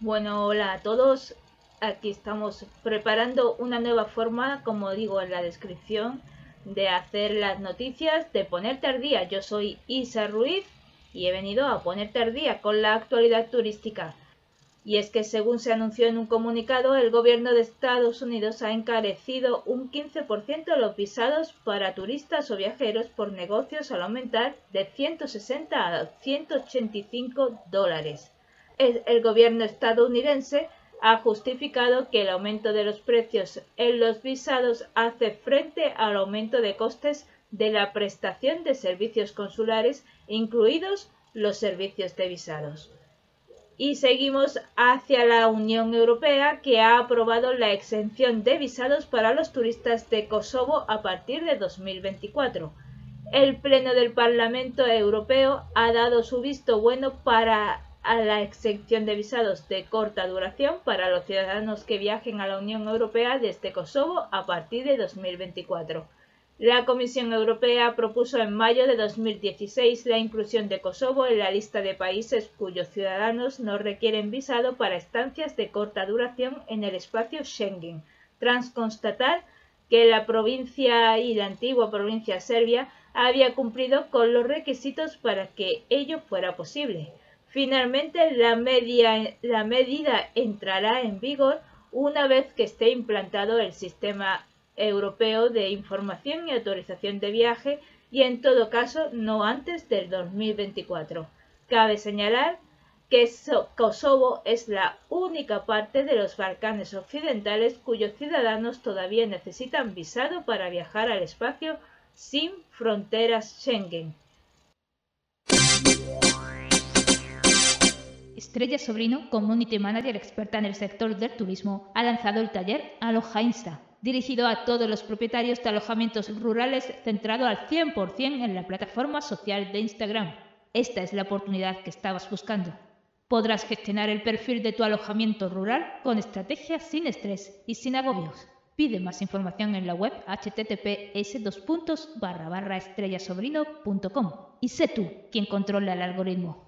Bueno, hola a todos. Aquí estamos preparando una nueva forma, como digo en la descripción, de hacer las noticias, de ponerte al. Yo soy Isa Ruiz y he venido a ponerte al con la actualidad turística. Y es que según se anunció en un comunicado, el gobierno de Estados Unidos ha encarecido un 15% los visados para turistas o viajeros por negocios al aumentar de 160 a 185 dólares. El gobierno estadounidense ha justificado que el aumento de los precios en los visados hace frente al aumento de costes de la prestación de servicios consulares, incluidos los servicios de visados. Y seguimos hacia la Unión Europea que ha aprobado la exención de visados para los turistas de Kosovo a partir de 2024. El Pleno del Parlamento Europeo ha dado su visto bueno para la exención de visados de corta duración para los ciudadanos que viajen a la Unión Europea desde Kosovo a partir de 2024. La Comisión Europea propuso en mayo de 2016 la inclusión de Kosovo en la lista de países cuyos ciudadanos no requieren visado para estancias de corta duración en el espacio Schengen, tras constatar que la provincia y la antigua provincia serbia había cumplido con los requisitos para que ello fuera posible. Finalmente, la, medida entrará en vigor una vez que esté implantado el sistema Europeo de Información y Autorización de Viaje y en todo caso no antes del 2024. Cabe señalar que Kosovo es la única parte de los Balcanes Occidentales cuyos ciudadanos todavía necesitan visado para viajar al espacio sin fronteras Schengen. Estrella Sobrino, Community Manager experta en el sector del turismo, ha lanzado el taller Aloha Insta, dirigido a todos los propietarios de alojamientos rurales centrado al 100% en la plataforma social de Instagram. Esta es la oportunidad que estabas buscando. Podrás gestionar el perfil de tu alojamiento rural con estrategias sin estrés y sin agobios. Pide más información en la web https estrellasobrino.com y sé tú quien controla el algoritmo.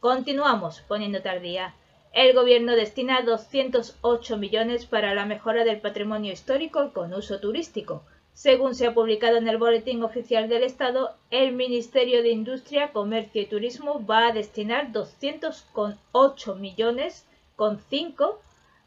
Continuamos poniéndote al día. El gobierno destina 208 millones para la mejora del patrimonio histórico con uso turístico. Según se ha publicado en el Boletín Oficial del Estado, el Ministerio de Industria, Comercio y Turismo va a destinar 208 millones con 5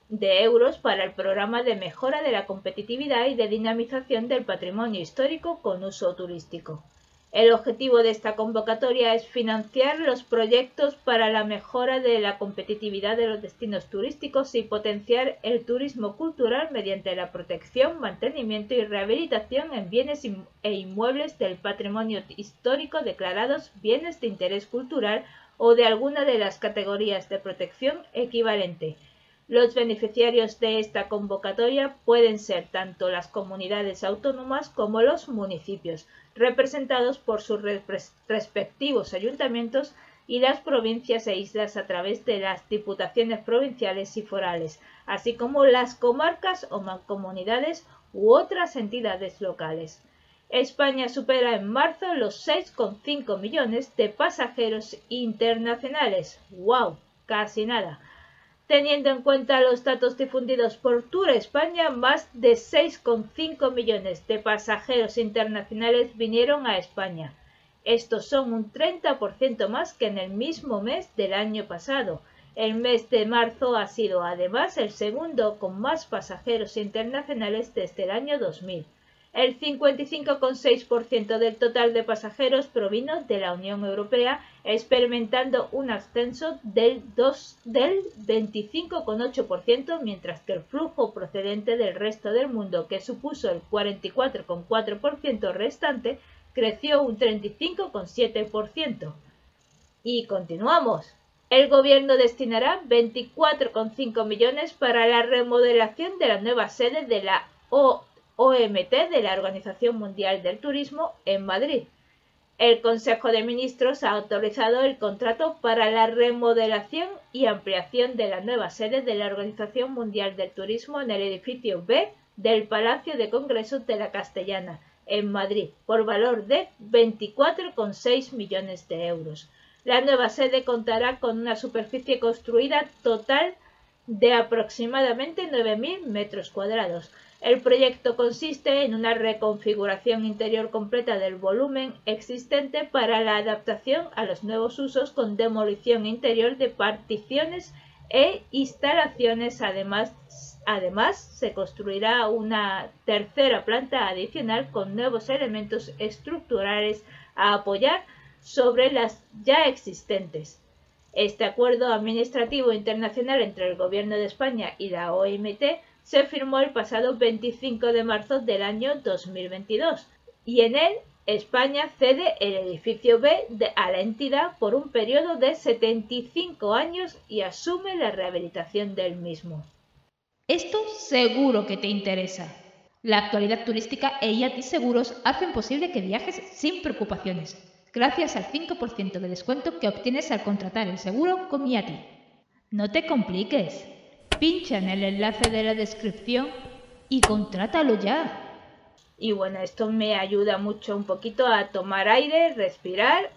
de euros para el programa de mejora de la competitividad y de dinamización del patrimonio histórico con uso turístico. El objetivo de esta convocatoria es financiar los proyectos para la mejora de la competitividad de los destinos turísticos y potenciar el turismo cultural mediante la protección, mantenimiento y rehabilitación en bienes e inmuebles del patrimonio histórico declarados bienes de interés cultural o de alguna de las categorías de protección equivalente. Los beneficiarios de esta convocatoria pueden ser tanto las comunidades autónomas como los municipios, representados por sus respectivos ayuntamientos y las provincias e islas a través de las diputaciones provinciales y forales, así como las comarcas o mancomunidades u otras entidades locales. España supera en marzo los 6,5 millones de pasajeros internacionales. ¡Wow! Casi nada. Teniendo en cuenta los datos difundidos por Tour España, más de 6,5 millones de pasajeros internacionales vinieron a España. Estos son un 30% más que en el mismo mes del año pasado. El mes de marzo ha sido además el segundo con más pasajeros internacionales desde el año 2000. El 55,6% del total de pasajeros provino de la Unión Europea, experimentando un ascenso del, del 25,8%, mientras que el flujo procedente del resto del mundo, que supuso el 44,4% restante, creció un 35,7%. Y continuamos. El gobierno destinará 24,5 millones para la remodelación de la nueva sede de la O OMT de la Organización Mundial del Turismo en Madrid. El Consejo de Ministros ha autorizado el contrato para la remodelación y ampliación de la nueva sede de la Organización Mundial del Turismo en el edificio B del Palacio de Congresos de la Castellana, en Madrid, por valor de 24,6 millones de euros. La nueva sede contará con una superficie construida total de aproximadamente 9.000 metros cuadrados. El proyecto consiste en una reconfiguración interior completa del volumen existente para la adaptación a los nuevos usos con demolición interior de particiones e instalaciones. Además, además, se construirá una tercera planta adicional con nuevos elementos estructurales a apoyar sobre las ya existentes. Este acuerdo administrativo internacional entre el Gobierno de España y la OMT se firmó el pasado 25 de marzo del año 2022 y en él España cede el edificio B a la entidad por un periodo de 75 años y asume la rehabilitación del mismo. Esto seguro que te interesa. La actualidad turística e IATI Seguros hacen posible que viajes sin preocupaciones, gracias al 5% de descuento que obtienes al contratar el seguro con IATI. No te compliques. Pincha en el enlace de la descripción y contrátalo ya. Y bueno, esto me ayuda mucho un poquito a tomar aire, respirar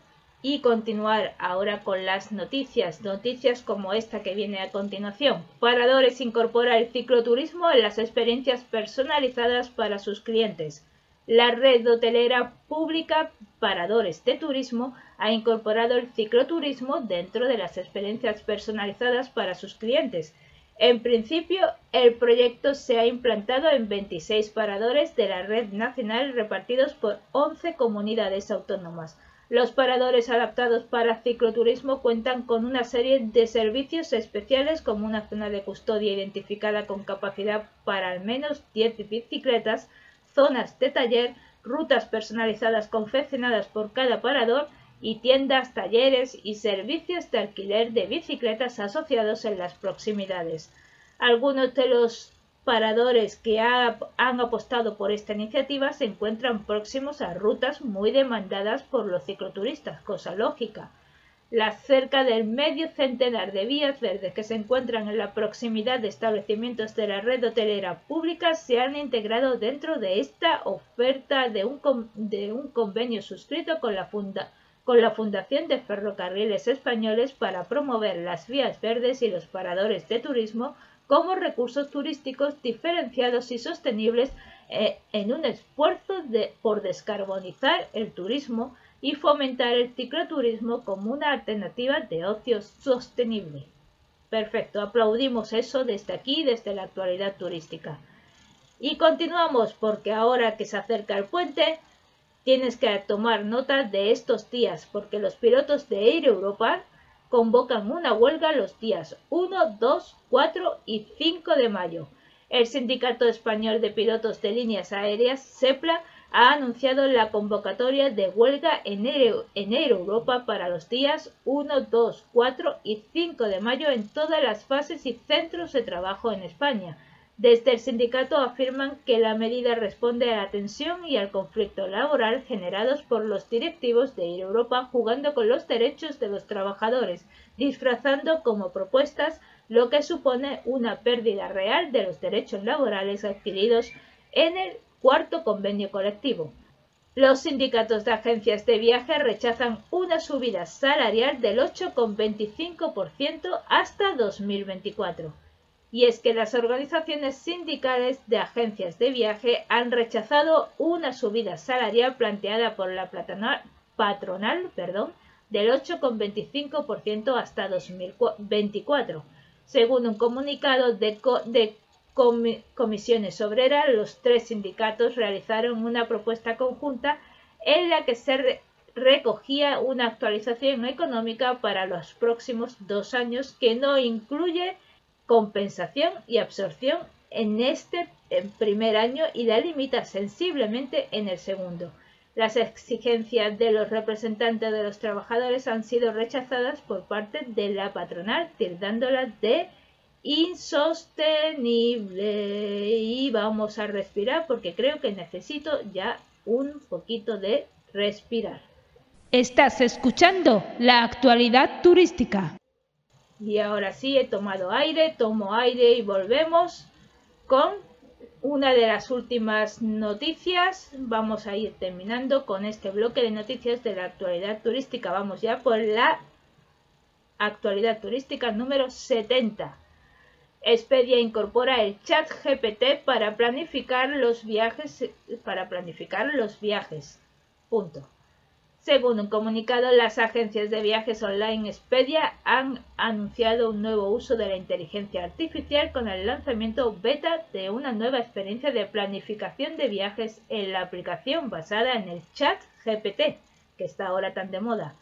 y continuar ahora con las noticias. Noticias como esta que viene a continuación. Paradores incorpora el cicloturismo en las experiencias personalizadas para sus clientes. La red hotelera pública Paradores de Turismo ha incorporado el cicloturismo dentro de las experiencias personalizadas para sus clientes en principio, el proyecto se ha implantado en 26 paradores de la red nacional repartidos por 11 comunidades autónomas. Los paradores adaptados para cicloturismo cuentan con una serie de servicios especiales como una zona de custodia identificada con capacidad para al menos 10 bicicletas, zonas de taller, rutas personalizadas confeccionadas por cada parador y tiendas, talleres y servicios de alquiler de bicicletas asociados en las proximidades. Algunos de los paradores que han apostado por esta iniciativa se encuentran próximos a rutas muy demandadas por los cicloturistas, cosa lógica. Las cerca del medio centenar de vías verdes que se encuentran en la proximidad de establecimientos de la red hotelera pública se han integrado dentro de esta oferta de un, de un convenio suscrito con la Fundación con la Fundación de Ferrocarriles Españoles para promover las vías verdes y los paradores de turismo como recursos turísticos diferenciados y sostenibles eh, en un esfuerzo por descarbonizar el turismo y fomentar el cicloturismo como una alternativa de ocio sostenible. Perfecto, aplaudimos eso desde aquí, desde la actualidad turística. Y continuamos porque ahora que se acerca el puente, Tienes que tomar nota de estos días porque los pilotos de Air Europa convocan una huelga los días 1, 2, 4 y 5 de mayo. El Sindicato Español de Pilotos de Líneas Aéreas, SEPLA, ha anunciado la convocatoria de huelga en Air, Europa para los días 1, 2, 4 y 5 de mayo en todas las fases y centros de trabajo en España, desde el sindicato afirman que la medida responde a la tensión y al conflicto laboral generados por los directivos de Ir Europa jugando con los derechos de los trabajadores, disfrazando como propuestas lo que supone una pérdida real de los derechos laborales adquiridos en el cuarto convenio colectivo. Los sindicatos de agencias de viaje rechazan una subida salarial del 8,25% hasta 2024 y es que las organizaciones sindicales de agencias de viaje han rechazado una subida salarial planteada por la patronal del 8,25% hasta 2024. Según un comunicado de, comisiones obreras, los tres sindicatos realizaron una propuesta conjunta en la que se recogía una actualización económica para los próximos dos años que no incluye compensación y absorción en este primer año y la limita sensiblemente en el segundo. Las exigencias de los representantes de los trabajadores han sido rechazadas por parte de la patronal, tildándolas de insostenible. Y vamos a respirar porque creo que necesito ya un poquito de respirar. Estás escuchando la actualidad turística. Y ahora sí he tomado aire, tomo aire y volvemos con una de las últimas noticias. Vamos a ir terminando con este bloque de noticias de la actualidad turística. Vamos ya por la actualidad turística número 70. Expedia incorpora el chat GPT para planificar los viajes para planificar los viajes. Punto. Según un comunicado, las agencias de viajes online Expedia han anunciado un nuevo uso de la inteligencia artificial con el lanzamiento beta de una nueva experiencia de planificación de viajes en la aplicación basada en el chat GPT, que está ahora tan de moda.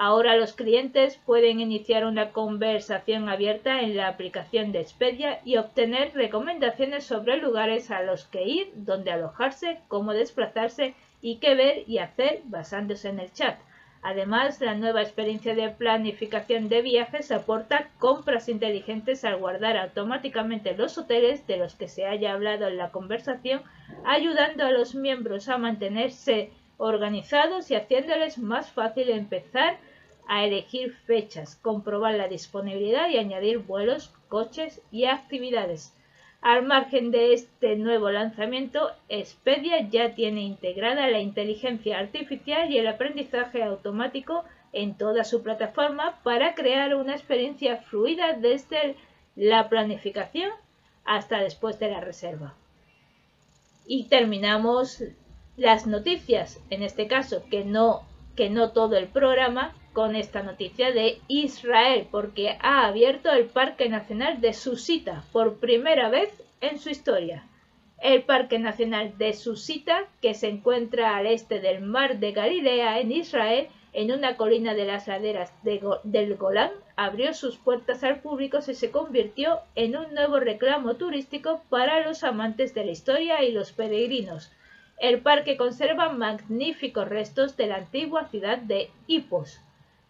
Ahora los clientes pueden iniciar una conversación abierta en la aplicación de Expedia y obtener recomendaciones sobre lugares a los que ir, dónde alojarse, cómo desplazarse y qué ver y hacer basándose en el chat. Además, la nueva experiencia de planificación de viajes aporta compras inteligentes al guardar automáticamente los hoteles de los que se haya hablado en la conversación, ayudando a los miembros a mantenerse organizados y haciéndoles más fácil empezar a elegir fechas, comprobar la disponibilidad y añadir vuelos, coches y actividades. Al margen de este nuevo lanzamiento, Expedia ya tiene integrada la inteligencia artificial y el aprendizaje automático en toda su plataforma para crear una experiencia fluida desde la planificación hasta después de la reserva. Y terminamos las noticias, en este caso que no, que no todo el programa, con esta noticia de Israel, porque ha abierto el Parque Nacional de Susita por primera vez en su historia. El Parque Nacional de Susita, que se encuentra al este del Mar de Galilea en Israel, en una colina de las laderas del Golán, abrió sus puertas al público y se convirtió en un nuevo reclamo turístico para los amantes de la historia y los peregrinos. El parque conserva magníficos restos de la antigua ciudad de Hipos,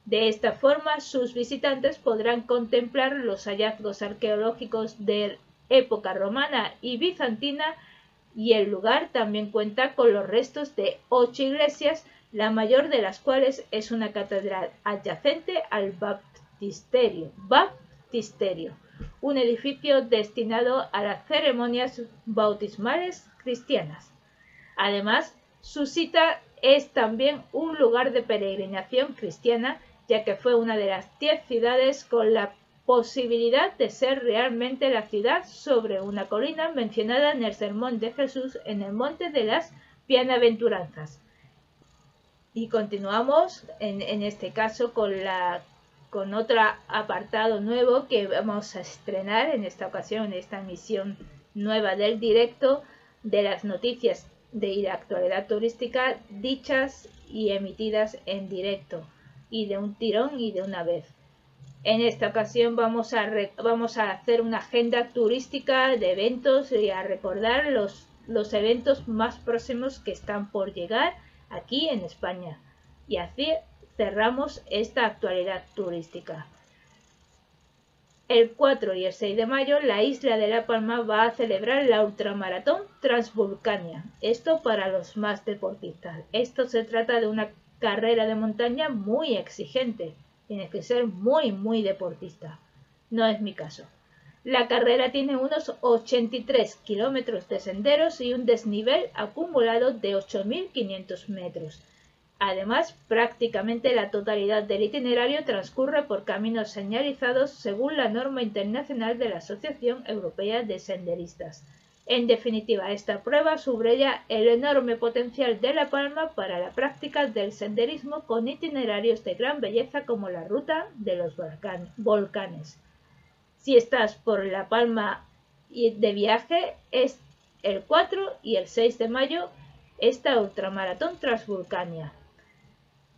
de esta forma, sus visitantes podrán contemplar los hallazgos arqueológicos de época romana y bizantina y el lugar también cuenta con los restos de ocho iglesias, la mayor de las cuales es una catedral adyacente al baptisterio, baptisterio un edificio destinado a las ceremonias bautismales cristianas. Además, su cita es también un lugar de peregrinación cristiana ya que fue una de las diez ciudades con la posibilidad de ser realmente la ciudad sobre una colina mencionada en el sermón de Jesús en el monte de las bienaventuranzas. Y continuamos en, en este caso con, la, con otro apartado nuevo que vamos a estrenar en esta ocasión, en esta emisión nueva del directo de las noticias de la actualidad turística dichas y emitidas en directo y de un tirón y de una vez. En esta ocasión vamos a, vamos a hacer una agenda turística de eventos y a recordar los, los eventos más próximos que están por llegar aquí en España. Y así cerramos esta actualidad turística. El 4 y el 6 de mayo, la isla de La Palma va a celebrar la ultramaratón Transvulcania. Esto para los más deportistas. Esto se trata de una carrera de montaña muy exigente. Tienes que ser muy, muy deportista. No es mi caso. La carrera tiene unos 83 kilómetros de senderos y un desnivel acumulado de 8.500 metros. Además, prácticamente la totalidad del itinerario transcurre por caminos señalizados según la norma internacional de la Asociación Europea de Senderistas. En definitiva, esta prueba subraya el enorme potencial de La Palma para la práctica del senderismo con itinerarios de gran belleza como la ruta de los volcanes. Si estás por La Palma de viaje, es el 4 y el 6 de mayo esta ultramaratón Transvulcania.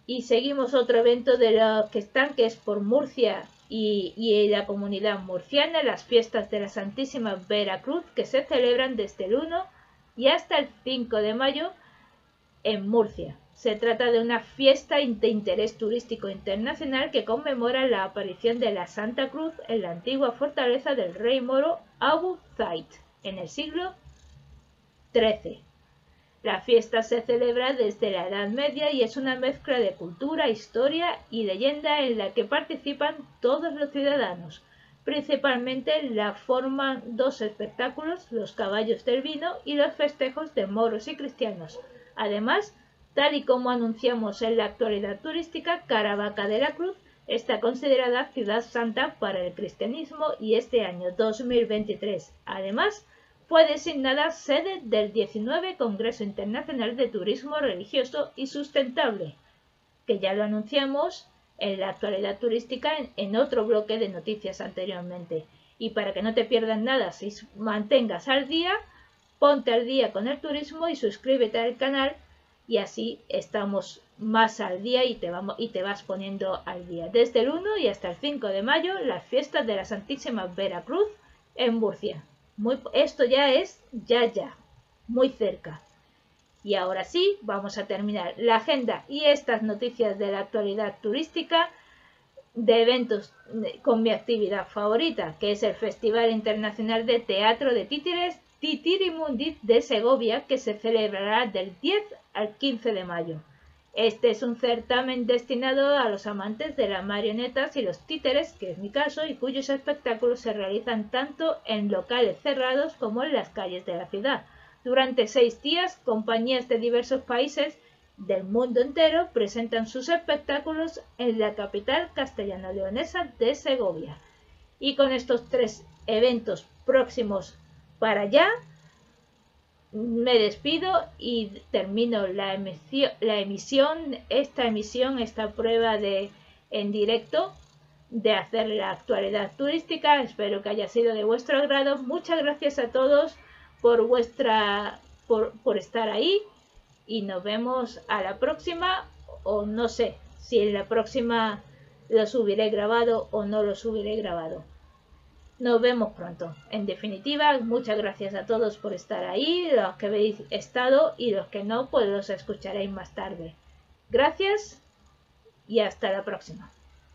Y seguimos otro evento de los que están, que es por Murcia y, la comunidad murciana las fiestas de la Santísima Veracruz que se celebran desde el 1 y hasta el 5 de mayo en Murcia. Se trata de una fiesta de interés turístico internacional que conmemora la aparición de la Santa Cruz en la antigua fortaleza del rey moro Abu Zaid en el siglo XIII. La fiesta se celebra desde la Edad Media y es una mezcla de cultura, historia y leyenda en la que participan todos los ciudadanos. Principalmente la forman dos espectáculos, los caballos del vino y los festejos de moros y cristianos. Además, tal y como anunciamos en la actualidad turística, Caravaca de la Cruz está considerada ciudad santa para el cristianismo y este año 2023, además, fue designada sede del 19 Congreso Internacional de Turismo Religioso y Sustentable, que ya lo anunciamos en la actualidad turística en, otro bloque de noticias anteriormente. Y para que no te pierdas nada, si mantengas al día, ponte al día con el turismo y suscríbete al canal y así estamos más al día y te, y te vas poniendo al día. Desde el 1 y hasta el 5 de mayo, las fiestas de la Santísima Veracruz en Murcia. Esto ya es ya ya, muy cerca. Y ahora sí, vamos a terminar la agenda y estas noticias de la actualidad turística de eventos con mi actividad favorita, que es el Festival Internacional de Teatro de Títeres Titirimundi de Segovia, que se celebrará del 10 al 15 de mayo. Este es un certamen destinado a los amantes de las marionetas y los títeres, que es mi caso, y cuyos espectáculos se realizan tanto en locales cerrados como en las calles de la ciudad. Durante seis días, compañías de diversos países del mundo entero presentan sus espectáculos en la capital castellano-leonesa de Segovia. Y con estos tres eventos próximos para allá, me despido y termino la emisión, la emisión, esta emisión, esta prueba de en directo de hacer la actualidad turística. Espero que haya sido de vuestro agrado. Muchas gracias a todos por vuestra por, por estar ahí y nos vemos a la próxima o no sé si en la próxima lo subiré grabado o no lo subiré grabado. Nos vemos pronto. En definitiva, muchas gracias a todos por estar ahí, los que habéis estado y los que no, pues los escucharéis más tarde. Gracias y hasta la próxima.